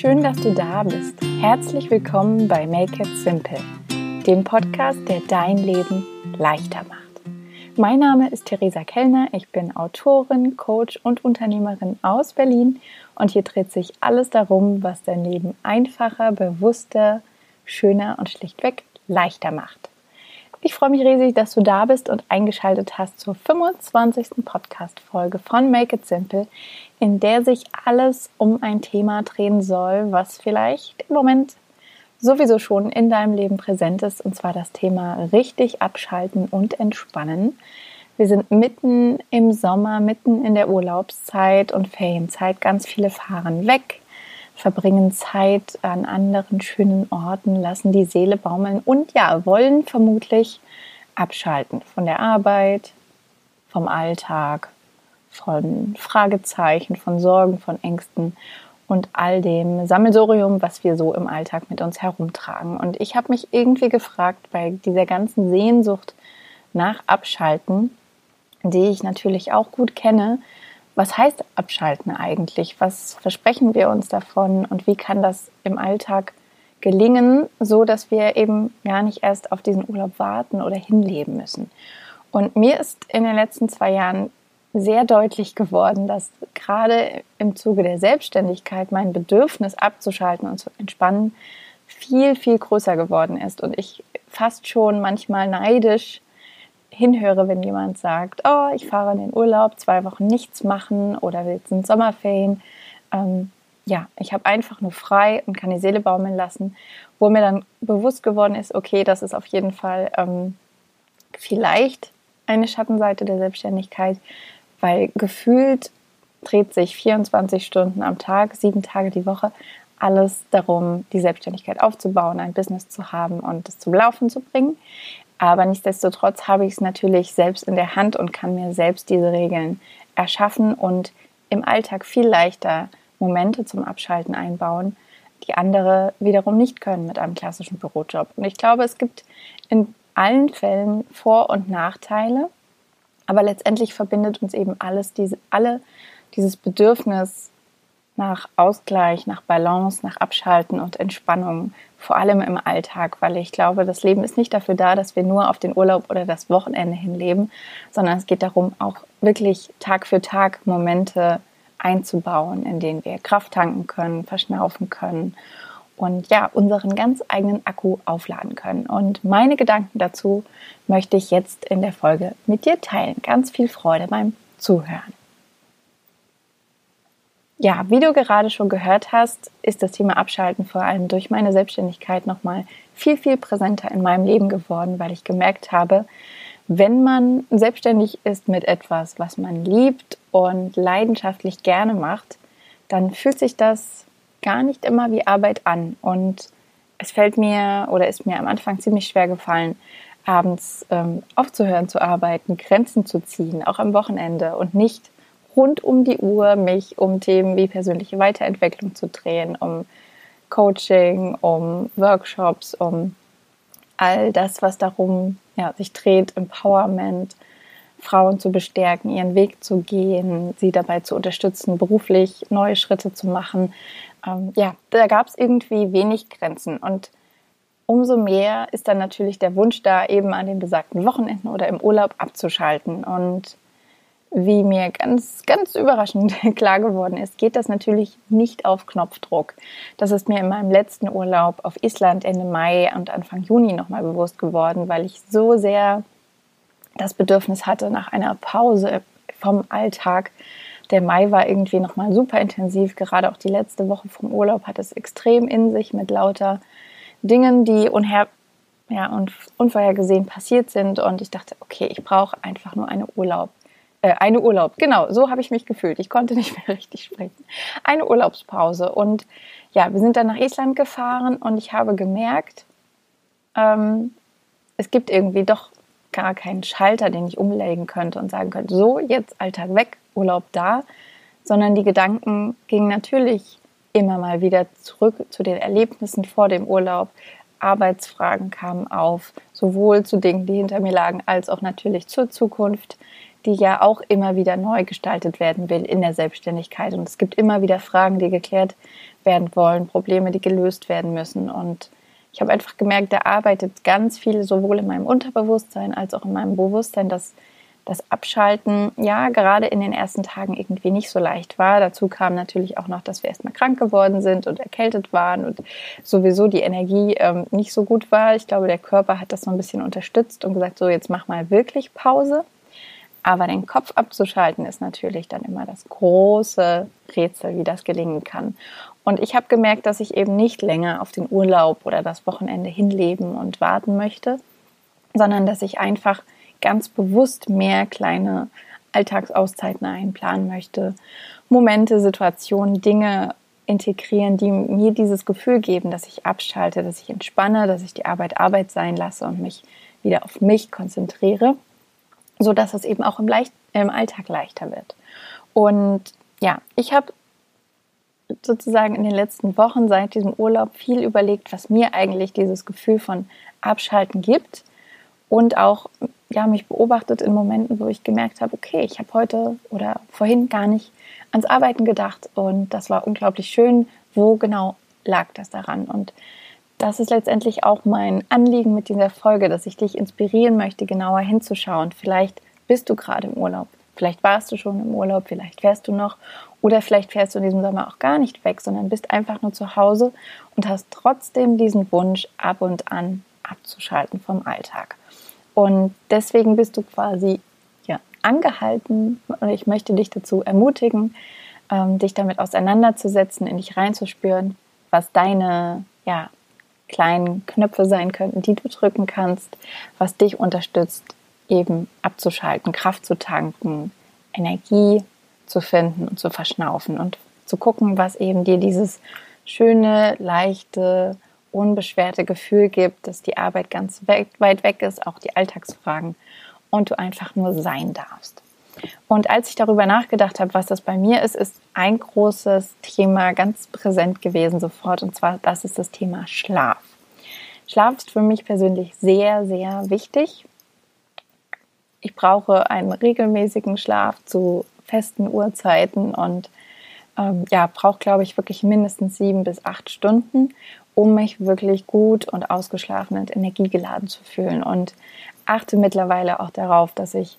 schön, dass du da bist. Herzlich willkommen bei Make It Simple, dem Podcast, der dein Leben leichter macht. Mein Name ist Theresa Kellner, ich bin Autorin, Coach und Unternehmerin aus Berlin und hier dreht sich alles darum, was dein Leben einfacher, bewusster, schöner und schlichtweg leichter macht. Ich freue mich riesig, dass du da bist und eingeschaltet hast zur 25. Podcast-Folge von Make It Simple, in der sich alles um ein Thema drehen soll, was vielleicht im Moment sowieso schon in deinem Leben präsent ist, und zwar das Thema richtig abschalten und entspannen. Wir sind mitten im Sommer, mitten in der Urlaubszeit und Ferienzeit. Ganz viele fahren weg, verbringen Zeit an anderen schönen Orten, lassen die Seele baumeln und ja, wollen vermutlich abschalten von der Arbeit, vom Alltag, von Fragezeichen, von Sorgen, von Ängsten und all dem Sammelsorium, was wir so im Alltag mit uns herumtragen. Und ich habe mich irgendwie gefragt, bei dieser ganzen Sehnsucht nach Abschalten, die ich natürlich auch gut kenne, was heißt Abschalten eigentlich? Was versprechen wir uns davon und wie kann das im Alltag gelingen, so dass wir eben gar nicht erst auf diesen Urlaub warten oder hinleben müssen? Und mir ist in den letzten zwei Jahren sehr deutlich geworden, dass gerade im Zuge der Selbstständigkeit mein Bedürfnis abzuschalten und zu entspannen viel, viel größer geworden ist und ich fast schon manchmal neidisch hinhöre, wenn jemand sagt, oh, ich fahre in den Urlaub, zwei Wochen nichts machen oder jetzt sind Sommerferien. Ähm, ja, ich habe einfach nur frei und kann die Seele baumeln lassen, wo mir dann bewusst geworden ist, okay, das ist auf jeden Fall ähm, vielleicht eine Schattenseite der Selbstständigkeit, weil gefühlt dreht sich 24 Stunden am Tag, sieben Tage die Woche alles darum, die Selbstständigkeit aufzubauen, ein Business zu haben und es zum Laufen zu bringen. Aber nichtsdestotrotz habe ich es natürlich selbst in der Hand und kann mir selbst diese Regeln erschaffen und im Alltag viel leichter Momente zum Abschalten einbauen, die andere wiederum nicht können mit einem klassischen Bürojob. Und ich glaube, es gibt in allen Fällen Vor- und Nachteile, aber letztendlich verbindet uns eben alles diese, alle dieses Bedürfnis nach Ausgleich, nach Balance, nach Abschalten und Entspannung, vor allem im Alltag, weil ich glaube, das Leben ist nicht dafür da, dass wir nur auf den Urlaub oder das Wochenende hinleben, sondern es geht darum, auch wirklich Tag für Tag Momente einzubauen, in denen wir Kraft tanken können, verschnaufen können und ja, unseren ganz eigenen Akku aufladen können. Und meine Gedanken dazu möchte ich jetzt in der Folge mit dir teilen. Ganz viel Freude beim Zuhören. Ja, wie du gerade schon gehört hast, ist das Thema Abschalten vor allem durch meine Selbstständigkeit nochmal viel, viel präsenter in meinem Leben geworden, weil ich gemerkt habe, wenn man selbstständig ist mit etwas, was man liebt und leidenschaftlich gerne macht, dann fühlt sich das gar nicht immer wie Arbeit an. Und es fällt mir oder ist mir am Anfang ziemlich schwer gefallen, abends ähm, aufzuhören zu arbeiten, Grenzen zu ziehen, auch am Wochenende und nicht rund um die Uhr mich um Themen wie persönliche Weiterentwicklung zu drehen, um Coaching, um Workshops, um all das, was darum ja, sich dreht, Empowerment, Frauen zu bestärken, ihren Weg zu gehen, sie dabei zu unterstützen, beruflich neue Schritte zu machen. Ähm, ja, da gab es irgendwie wenig Grenzen. Und umso mehr ist dann natürlich der Wunsch da, eben an den besagten Wochenenden oder im Urlaub abzuschalten. Und wie mir ganz, ganz überraschend klar geworden ist, geht das natürlich nicht auf Knopfdruck. Das ist mir in meinem letzten Urlaub auf Island Ende Mai und Anfang Juni nochmal bewusst geworden, weil ich so sehr das Bedürfnis hatte nach einer Pause vom Alltag. Der Mai war irgendwie nochmal super intensiv. Gerade auch die letzte Woche vom Urlaub hat es extrem in sich mit lauter Dingen, die unher ja, und unvorhergesehen passiert sind. Und ich dachte, okay, ich brauche einfach nur einen Urlaub äh, eine Urlaub, genau, so habe ich mich gefühlt. Ich konnte nicht mehr richtig sprechen. Eine Urlaubspause. Und ja, wir sind dann nach Island gefahren und ich habe gemerkt, ähm, es gibt irgendwie doch gar keinen Schalter, den ich umlegen könnte und sagen könnte, so, jetzt Alltag weg, Urlaub da, sondern die Gedanken gingen natürlich immer mal wieder zurück zu den Erlebnissen vor dem Urlaub. Arbeitsfragen kamen auf, sowohl zu Dingen, die hinter mir lagen, als auch natürlich zur Zukunft die ja auch immer wieder neu gestaltet werden will in der Selbstständigkeit. Und es gibt immer wieder Fragen, die geklärt werden wollen, Probleme, die gelöst werden müssen. Und ich habe einfach gemerkt, da arbeitet ganz viel sowohl in meinem Unterbewusstsein als auch in meinem Bewusstsein, dass das Abschalten ja gerade in den ersten Tagen irgendwie nicht so leicht war. Dazu kam natürlich auch noch, dass wir erstmal krank geworden sind und erkältet waren und sowieso die Energie ähm, nicht so gut war. Ich glaube, der Körper hat das so ein bisschen unterstützt und gesagt, so jetzt mach mal wirklich Pause. Aber den Kopf abzuschalten ist natürlich dann immer das große Rätsel, wie das gelingen kann. Und ich habe gemerkt, dass ich eben nicht länger auf den Urlaub oder das Wochenende hinleben und warten möchte, sondern dass ich einfach ganz bewusst mehr kleine Alltagsauszeiten einplanen möchte, Momente, Situationen, Dinge integrieren, die mir dieses Gefühl geben, dass ich abschalte, dass ich entspanne, dass ich die Arbeit Arbeit sein lasse und mich wieder auf mich konzentriere so dass es eben auch im, Leicht, im Alltag leichter wird. Und ja, ich habe sozusagen in den letzten Wochen seit diesem Urlaub viel überlegt, was mir eigentlich dieses Gefühl von Abschalten gibt und auch ja, mich beobachtet in Momenten, wo ich gemerkt habe, okay, ich habe heute oder vorhin gar nicht ans Arbeiten gedacht und das war unglaublich schön. Wo genau lag das daran? Und das ist letztendlich auch mein Anliegen mit dieser Folge, dass ich dich inspirieren möchte, genauer hinzuschauen. Vielleicht bist du gerade im Urlaub, vielleicht warst du schon im Urlaub, vielleicht fährst du noch oder vielleicht fährst du in diesem Sommer auch gar nicht weg, sondern bist einfach nur zu Hause und hast trotzdem diesen Wunsch, ab und an abzuschalten vom Alltag. Und deswegen bist du quasi ja, angehalten und ich möchte dich dazu ermutigen, ähm, dich damit auseinanderzusetzen, in dich reinzuspüren, was deine ja, kleinen Knöpfe sein könnten, die du drücken kannst, was dich unterstützt, eben abzuschalten, Kraft zu tanken, Energie zu finden und zu verschnaufen und zu gucken, was eben dir dieses schöne, leichte, unbeschwerte Gefühl gibt, dass die Arbeit ganz weit weg ist, auch die Alltagsfragen und du einfach nur sein darfst. Und als ich darüber nachgedacht habe, was das bei mir ist, ist ein großes Thema ganz präsent gewesen sofort. Und zwar, das ist das Thema Schlaf. Schlaf ist für mich persönlich sehr, sehr wichtig. Ich brauche einen regelmäßigen Schlaf zu festen Uhrzeiten und ähm, ja, brauche, glaube ich, wirklich mindestens sieben bis acht Stunden, um mich wirklich gut und ausgeschlafen und energiegeladen zu fühlen. Und achte mittlerweile auch darauf, dass ich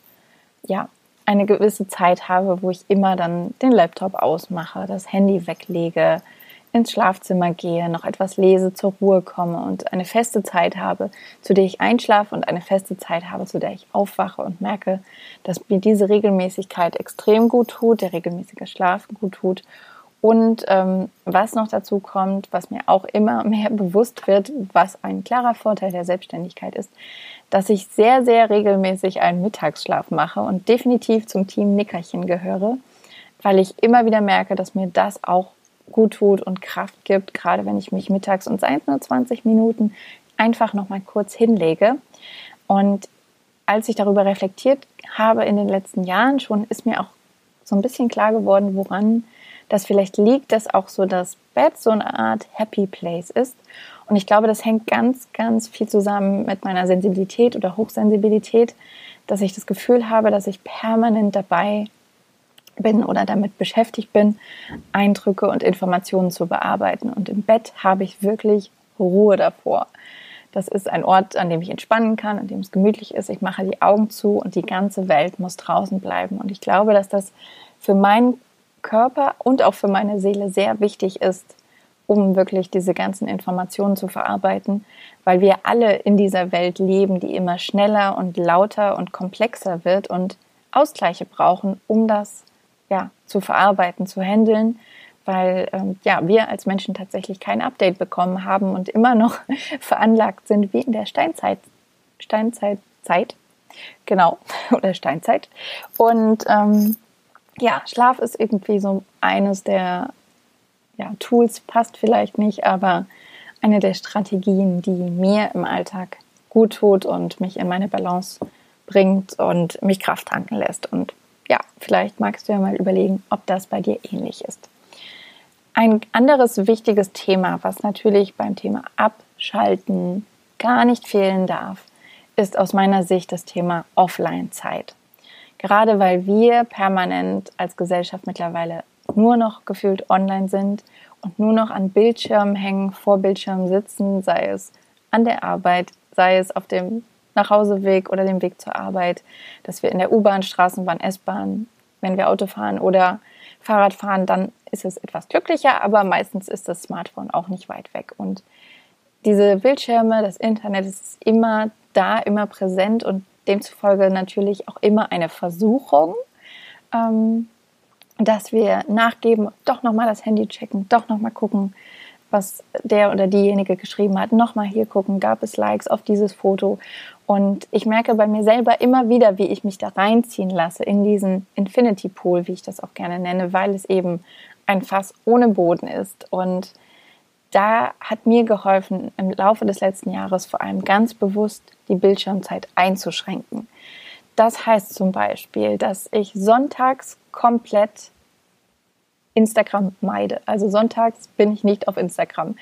ja eine gewisse Zeit habe, wo ich immer dann den Laptop ausmache, das Handy weglege, ins Schlafzimmer gehe, noch etwas lese, zur Ruhe komme und eine feste Zeit habe, zu der ich einschlafe und eine feste Zeit habe, zu der ich aufwache und merke, dass mir diese Regelmäßigkeit extrem gut tut, der regelmäßige Schlaf gut tut. Und ähm, was noch dazu kommt, was mir auch immer mehr bewusst wird, was ein klarer Vorteil der Selbstständigkeit ist, dass ich sehr, sehr regelmäßig einen Mittagsschlaf mache und definitiv zum Team Nickerchen gehöre, weil ich immer wieder merke, dass mir das auch gut tut und Kraft gibt, gerade wenn ich mich mittags und seien nur 20 Minuten einfach noch mal kurz hinlege. Und als ich darüber reflektiert habe in den letzten Jahren schon, ist mir auch so ein bisschen klar geworden, woran das vielleicht liegt, dass auch so das Bett so eine Art Happy Place ist. Und ich glaube, das hängt ganz, ganz viel zusammen mit meiner Sensibilität oder Hochsensibilität, dass ich das Gefühl habe, dass ich permanent dabei bin oder damit beschäftigt bin, Eindrücke und Informationen zu bearbeiten. Und im Bett habe ich wirklich Ruhe davor. Das ist ein Ort, an dem ich entspannen kann, an dem es gemütlich ist. Ich mache die Augen zu und die ganze Welt muss draußen bleiben. Und ich glaube, dass das für meinen Körper und auch für meine Seele sehr wichtig ist, um wirklich diese ganzen Informationen zu verarbeiten, weil wir alle in dieser Welt leben, die immer schneller und lauter und komplexer wird und Ausgleiche brauchen, um das ja, zu verarbeiten, zu handeln, weil ähm, ja, wir als Menschen tatsächlich kein Update bekommen haben und immer noch veranlagt sind wie in der Steinzeit. Steinzeitzeit, genau, oder Steinzeit. Und ähm, ja, Schlaf ist irgendwie so eines der ja, Tools, passt vielleicht nicht, aber eine der Strategien, die mir im Alltag gut tut und mich in meine Balance bringt und mich Kraft tanken lässt. Und ja, vielleicht magst du ja mal überlegen, ob das bei dir ähnlich ist. Ein anderes wichtiges Thema, was natürlich beim Thema Abschalten gar nicht fehlen darf, ist aus meiner Sicht das Thema Offline-Zeit. Gerade weil wir permanent als Gesellschaft mittlerweile nur noch gefühlt online sind und nur noch an Bildschirmen hängen, vor Bildschirmen sitzen, sei es an der Arbeit, sei es auf dem Nachhauseweg oder dem Weg zur Arbeit, dass wir in der U-Bahn, Straßenbahn, S-Bahn, wenn wir Auto fahren oder Fahrrad fahren, dann ist es etwas glücklicher, aber meistens ist das Smartphone auch nicht weit weg. Und diese Bildschirme, das Internet ist immer da, immer präsent und demzufolge natürlich auch immer eine Versuchung, ähm, dass wir nachgeben, doch nochmal das Handy checken, doch nochmal gucken, was der oder diejenige geschrieben hat, nochmal hier gucken, gab es Likes auf dieses Foto. Und ich merke bei mir selber immer wieder, wie ich mich da reinziehen lasse in diesen Infinity Pool, wie ich das auch gerne nenne, weil es eben ein Fass ohne Boden ist. Und da hat mir geholfen, im Laufe des letzten Jahres vor allem ganz bewusst die Bildschirmzeit einzuschränken. Das heißt zum Beispiel, dass ich sonntags komplett Instagram meide. Also sonntags bin ich nicht auf Instagram.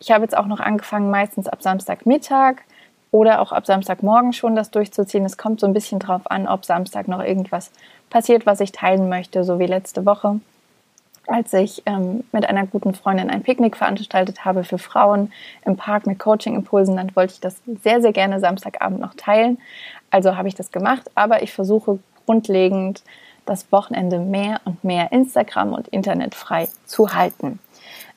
Ich habe jetzt auch noch angefangen, meistens ab Samstagmittag oder auch ab Samstagmorgen schon das durchzuziehen. Es kommt so ein bisschen drauf an, ob Samstag noch irgendwas passiert, was ich teilen möchte, so wie letzte Woche als ich ähm, mit einer guten Freundin ein Picknick veranstaltet habe für Frauen im Park mit Coaching-Impulsen, dann wollte ich das sehr, sehr gerne Samstagabend noch teilen. Also habe ich das gemacht, aber ich versuche grundlegend das Wochenende mehr und mehr Instagram und Internet frei zu halten.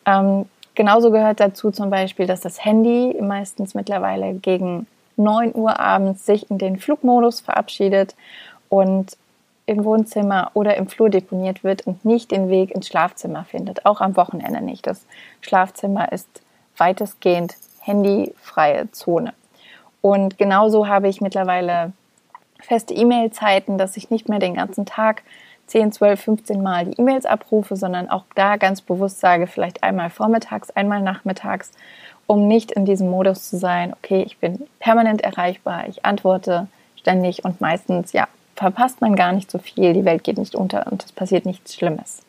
Ähm, genauso gehört dazu zum Beispiel, dass das Handy meistens mittlerweile gegen 9 Uhr abends sich in den Flugmodus verabschiedet und im Wohnzimmer oder im Flur deponiert wird und nicht den Weg ins Schlafzimmer findet, auch am Wochenende nicht. Das Schlafzimmer ist weitestgehend handyfreie Zone. Und genauso habe ich mittlerweile feste E-Mail-Zeiten, dass ich nicht mehr den ganzen Tag 10, 12, 15 Mal die E-Mails abrufe, sondern auch da ganz bewusst sage, vielleicht einmal vormittags, einmal nachmittags, um nicht in diesem Modus zu sein, okay, ich bin permanent erreichbar, ich antworte ständig und meistens, ja, verpasst man gar nicht so viel, die Welt geht nicht unter und es passiert nichts Schlimmes.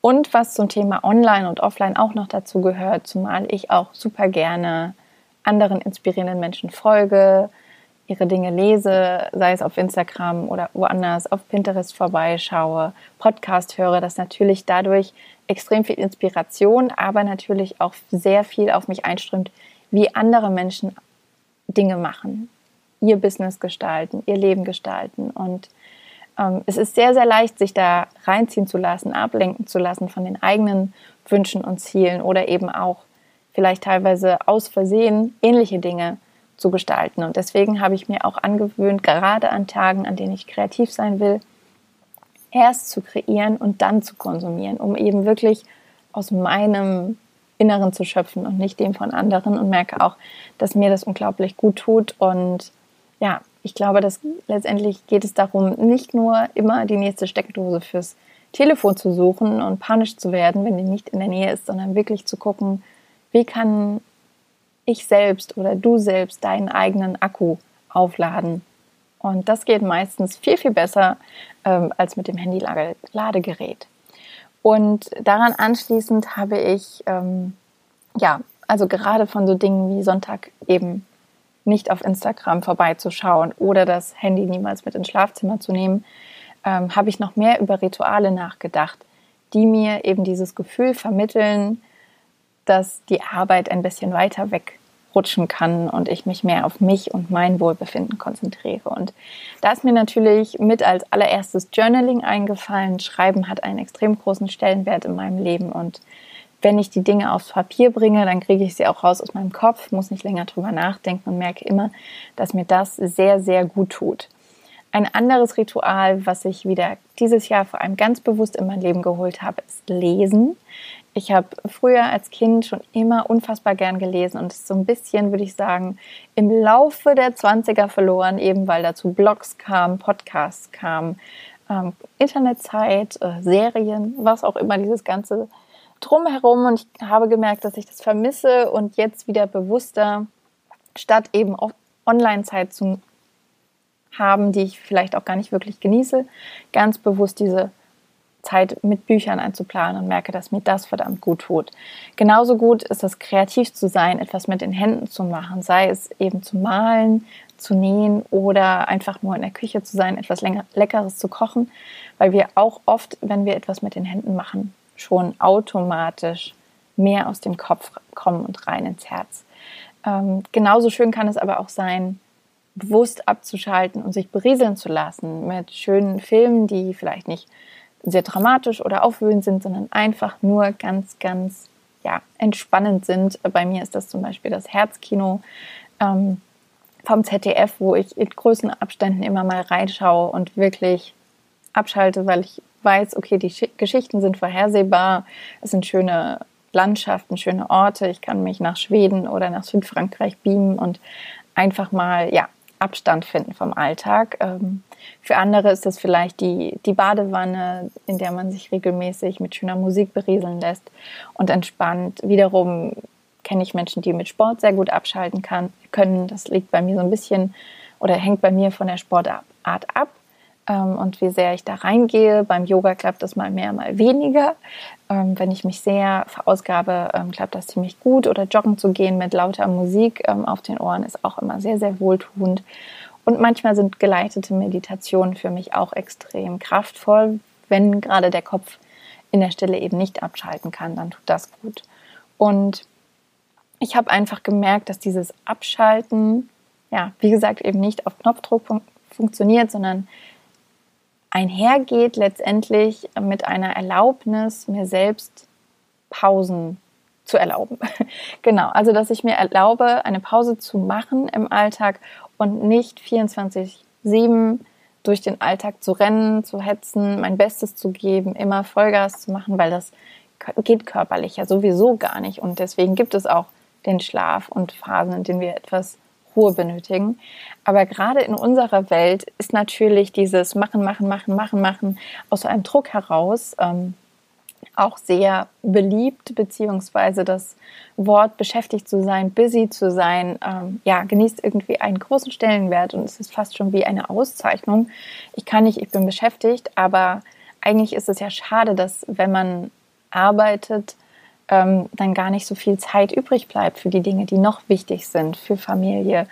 Und was zum Thema Online und Offline auch noch dazu gehört, zumal ich auch super gerne anderen inspirierenden Menschen folge, ihre Dinge lese, sei es auf Instagram oder woanders, auf Pinterest vorbeischaue, Podcast höre, dass natürlich dadurch extrem viel Inspiration, aber natürlich auch sehr viel auf mich einströmt, wie andere Menschen Dinge machen, ihr Business gestalten, ihr Leben gestalten. Und ähm, es ist sehr, sehr leicht, sich da reinziehen zu lassen, ablenken zu lassen von den eigenen Wünschen und Zielen oder eben auch vielleicht teilweise aus Versehen ähnliche Dinge zu gestalten. Und deswegen habe ich mir auch angewöhnt, gerade an Tagen, an denen ich kreativ sein will, erst zu kreieren und dann zu konsumieren, um eben wirklich aus meinem Inneren zu schöpfen und nicht dem von anderen und merke auch, dass mir das unglaublich gut tut und ja, ich glaube, dass letztendlich geht es darum, nicht nur immer die nächste Steckdose fürs Telefon zu suchen und panisch zu werden, wenn die nicht in der Nähe ist, sondern wirklich zu gucken, wie kann ich selbst oder du selbst deinen eigenen Akku aufladen. Und das geht meistens viel, viel besser ähm, als mit dem Handy-Ladegerät. Und daran anschließend habe ich, ähm, ja, also gerade von so Dingen wie Sonntag eben nicht auf Instagram vorbeizuschauen oder das Handy niemals mit ins Schlafzimmer zu nehmen, ähm, habe ich noch mehr über Rituale nachgedacht, die mir eben dieses Gefühl vermitteln, dass die Arbeit ein bisschen weiter wegrutschen kann und ich mich mehr auf mich und mein Wohlbefinden konzentriere. Und da ist mir natürlich mit als allererstes Journaling eingefallen. Schreiben hat einen extrem großen Stellenwert in meinem Leben und wenn ich die Dinge aufs Papier bringe, dann kriege ich sie auch raus aus meinem Kopf, muss nicht länger drüber nachdenken und merke immer, dass mir das sehr, sehr gut tut. Ein anderes Ritual, was ich wieder dieses Jahr vor allem ganz bewusst in mein Leben geholt habe, ist Lesen. Ich habe früher als Kind schon immer unfassbar gern gelesen und so ein bisschen, würde ich sagen, im Laufe der 20er verloren, eben weil dazu Blogs kamen, Podcasts kamen, ähm, Internetzeit, äh, Serien, was auch immer dieses ganze drumherum. Und ich habe gemerkt, dass ich das vermisse und jetzt wieder bewusster, statt eben auch Online-Zeit zu haben, die ich vielleicht auch gar nicht wirklich genieße, ganz bewusst diese Zeit mit Büchern einzuplanen und merke, dass mir das verdammt gut tut. Genauso gut ist es, kreativ zu sein, etwas mit den Händen zu machen, sei es eben zu malen, zu nähen oder einfach nur in der Küche zu sein, etwas Leckeres zu kochen, weil wir auch oft, wenn wir etwas mit den Händen machen, schon automatisch mehr aus dem Kopf kommen und rein ins Herz. Ähm, genauso schön kann es aber auch sein, bewusst abzuschalten und sich berieseln zu lassen mit schönen Filmen, die vielleicht nicht sehr dramatisch oder aufwühlend sind, sondern einfach nur ganz, ganz ja, entspannend sind. Bei mir ist das zum Beispiel das Herzkino ähm, vom ZDF, wo ich in größeren Abständen immer mal reinschaue und wirklich abschalte, weil ich weiß, okay, die Geschichten sind vorhersehbar, es sind schöne Landschaften, schöne Orte, ich kann mich nach Schweden oder nach Südfrankreich beamen und einfach mal, ja, Abstand finden vom Alltag. Ähm, für andere ist das vielleicht die, die Badewanne, in der man sich regelmäßig mit schöner Musik berieseln lässt und entspannt. Wiederum kenne ich Menschen, die mit Sport sehr gut abschalten kann, können. Das liegt bei mir so ein bisschen oder hängt bei mir von der Sportart ab und wie sehr ich da reingehe. Beim Yoga klappt das mal mehr, mal weniger. Ähm, wenn ich mich sehr verausgabe, ähm, klappt das ziemlich gut. Oder joggen zu gehen mit lauter Musik ähm, auf den Ohren ist auch immer sehr, sehr wohltuend. Und manchmal sind geleitete Meditationen für mich auch extrem kraftvoll, wenn gerade der Kopf in der Stille eben nicht abschalten kann, dann tut das gut. Und ich habe einfach gemerkt, dass dieses Abschalten, ja, wie gesagt, eben nicht auf Knopfdruck fun funktioniert, sondern einhergeht letztendlich mit einer Erlaubnis, mir selbst Pausen zu erlauben. genau, also dass ich mir erlaube, eine Pause zu machen im Alltag und nicht 24-7 durch den Alltag zu rennen, zu hetzen, mein Bestes zu geben, immer Vollgas zu machen, weil das geht körperlich ja sowieso gar nicht. Und deswegen gibt es auch den Schlaf und Phasen, in denen wir etwas Ruhe benötigen. Aber gerade in unserer Welt ist natürlich dieses Machen, Machen, Machen, Machen, Machen aus einem Druck heraus ähm, auch sehr beliebt, beziehungsweise das Wort beschäftigt zu sein, busy zu sein, ähm, ja, genießt irgendwie einen großen Stellenwert und es ist fast schon wie eine Auszeichnung. Ich kann nicht, ich bin beschäftigt, aber eigentlich ist es ja schade, dass wenn man arbeitet, ähm, dann gar nicht so viel Zeit übrig bleibt für die Dinge, die noch wichtig sind, für Familie,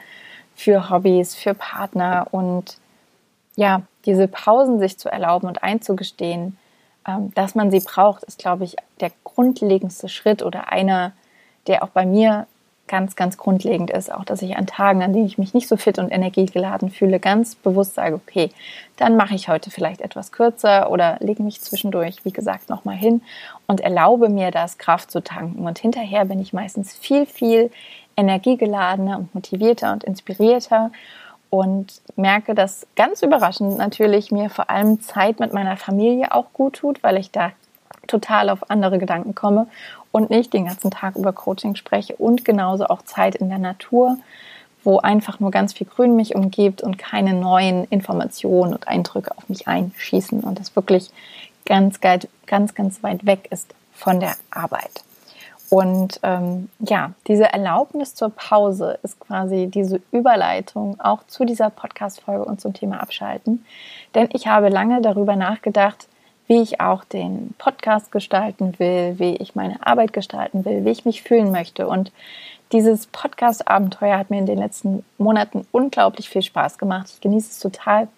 für Hobbys, für Partner und ja, diese Pausen sich zu erlauben und einzugestehen, ähm, dass man sie braucht, ist, glaube ich, der grundlegendste Schritt oder einer, der auch bei mir ganz, ganz grundlegend ist, auch dass ich an Tagen, an denen ich mich nicht so fit und energiegeladen fühle, ganz bewusst sage, okay, dann mache ich heute vielleicht etwas kürzer oder lege mich zwischendurch, wie gesagt, nochmal hin und erlaube mir das, Kraft zu tanken. Und hinterher bin ich meistens viel, viel energiegeladener und motivierter und inspirierter und merke, dass ganz überraschend natürlich mir vor allem Zeit mit meiner Familie auch gut tut, weil ich da total auf andere Gedanken komme und nicht den ganzen Tag über Coaching spreche und genauso auch Zeit in der Natur, wo einfach nur ganz viel Grün mich umgibt und keine neuen Informationen und Eindrücke auf mich einschießen und das wirklich ganz, ganz, ganz weit weg ist von der Arbeit. Und ähm, ja, diese Erlaubnis zur Pause ist quasi diese Überleitung auch zu dieser Podcast-Folge und zum Thema Abschalten. Denn ich habe lange darüber nachgedacht, wie ich auch den Podcast gestalten will, wie ich meine Arbeit gestalten will, wie ich mich fühlen möchte. Und dieses Podcast-Abenteuer hat mir in den letzten Monaten unglaublich viel Spaß gemacht. Ich genieße es total,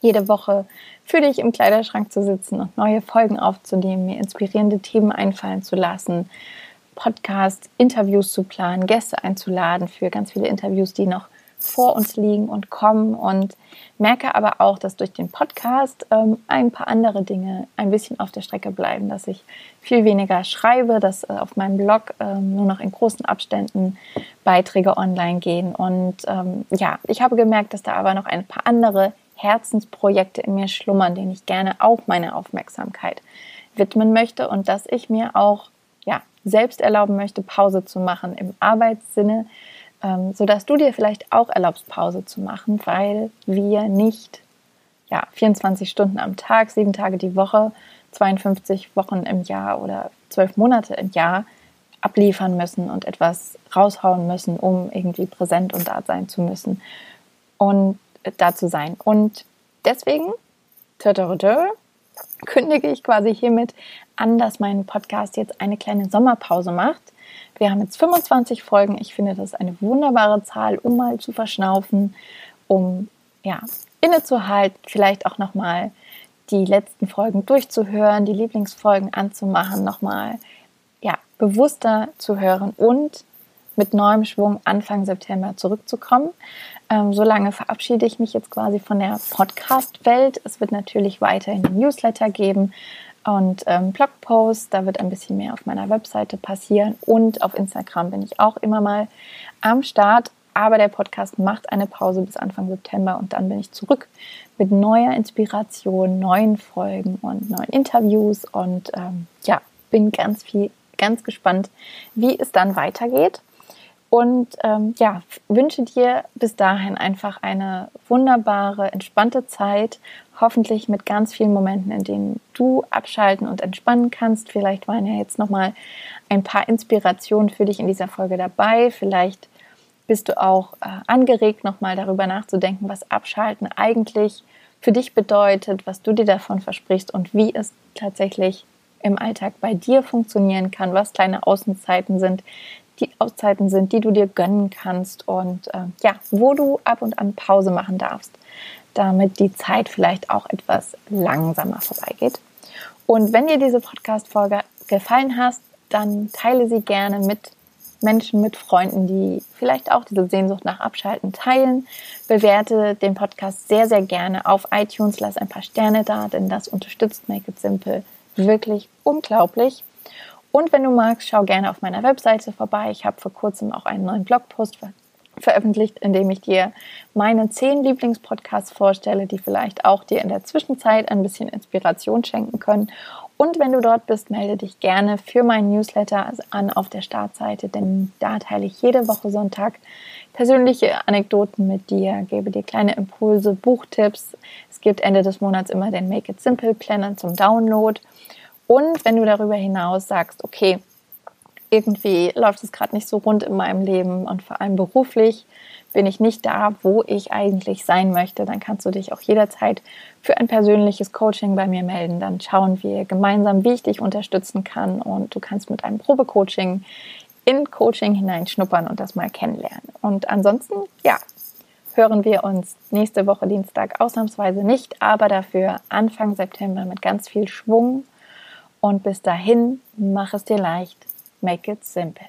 jede Woche für dich im Kleiderschrank zu sitzen und neue Folgen aufzunehmen, mir inspirierende Themen einfallen zu lassen, Podcast, Interviews zu planen, Gäste einzuladen für ganz viele Interviews, die noch vor uns liegen und kommen und merke aber auch, dass durch den Podcast ähm, ein paar andere Dinge ein bisschen auf der Strecke bleiben, dass ich viel weniger schreibe, dass äh, auf meinem Blog ähm, nur noch in großen Abständen Beiträge online gehen. Und ähm, ja, ich habe gemerkt, dass da aber noch ein paar andere Herzensprojekte in mir schlummern, denen ich gerne auch meine Aufmerksamkeit widmen möchte und dass ich mir auch ja, selbst erlauben möchte, Pause zu machen im Arbeitssinne, ähm, sodass du dir vielleicht auch erlaubst, Pause zu machen, weil wir nicht ja, 24 Stunden am Tag, sieben Tage die Woche, 52 Wochen im Jahr oder zwölf Monate im Jahr abliefern müssen und etwas raushauen müssen, um irgendwie präsent und da sein zu müssen und äh, da zu sein. Und deswegen kündige ich quasi hiermit an, dass mein Podcast jetzt eine kleine Sommerpause macht. Wir haben jetzt 25 Folgen. Ich finde, das eine wunderbare Zahl, um mal zu verschnaufen, um ja, innezuhalten, vielleicht auch nochmal die letzten Folgen durchzuhören, die Lieblingsfolgen anzumachen, nochmal ja, bewusster zu hören und mit neuem Schwung Anfang September zurückzukommen. Ähm, solange verabschiede ich mich jetzt quasi von der Podcast-Welt. Es wird natürlich weiterhin Newsletter geben und ähm, Blogposts. Da wird ein bisschen mehr auf meiner Webseite passieren und auf Instagram bin ich auch immer mal am Start. Aber der Podcast macht eine Pause bis Anfang September und dann bin ich zurück mit neuer Inspiration, neuen Folgen und neuen Interviews und ähm, ja, bin ganz viel, ganz gespannt, wie es dann weitergeht. Und ähm, ja, wünsche dir bis dahin einfach eine wunderbare, entspannte Zeit. Hoffentlich mit ganz vielen Momenten, in denen du abschalten und entspannen kannst. Vielleicht waren ja jetzt nochmal ein paar Inspirationen für dich in dieser Folge dabei. Vielleicht bist du auch äh, angeregt, nochmal darüber nachzudenken, was Abschalten eigentlich für dich bedeutet, was du dir davon versprichst und wie es tatsächlich im Alltag bei dir funktionieren kann, was kleine Außenzeiten sind, die Auszeiten sind, die du dir gönnen kannst und äh, ja, wo du ab und an Pause machen darfst, damit die Zeit vielleicht auch etwas langsamer vorbeigeht. Und wenn dir diese Podcast-Folge gefallen hat, dann teile sie gerne mit Menschen, mit Freunden, die vielleicht auch diese Sehnsucht nach Abschalten teilen. Bewerte den Podcast sehr, sehr gerne auf iTunes. Lass ein paar Sterne da, denn das unterstützt Make It Simple wirklich unglaublich. Und wenn du magst, schau gerne auf meiner Webseite vorbei. Ich habe vor kurzem auch einen neuen Blogpost ver veröffentlicht, in dem ich dir meine zehn Lieblingspodcasts vorstelle, die vielleicht auch dir in der Zwischenzeit ein bisschen Inspiration schenken können. Und wenn du dort bist, melde dich gerne für meinen Newsletter an auf der Startseite, denn da teile ich jede Woche Sonntag persönliche Anekdoten mit dir, gebe dir kleine Impulse, Buchtipps. Es gibt Ende des Monats immer den Make It Simple Planner zum Download. Und wenn du darüber hinaus sagst, okay, irgendwie läuft es gerade nicht so rund in meinem Leben und vor allem beruflich bin ich nicht da, wo ich eigentlich sein möchte, dann kannst du dich auch jederzeit für ein persönliches Coaching bei mir melden. Dann schauen wir gemeinsam, wie ich dich unterstützen kann und du kannst mit einem Probecoaching in Coaching hineinschnuppern und das mal kennenlernen. Und ansonsten, ja, hören wir uns nächste Woche Dienstag ausnahmsweise nicht, aber dafür Anfang September mit ganz viel Schwung und bis dahin, mach es dir leicht. Make it simple.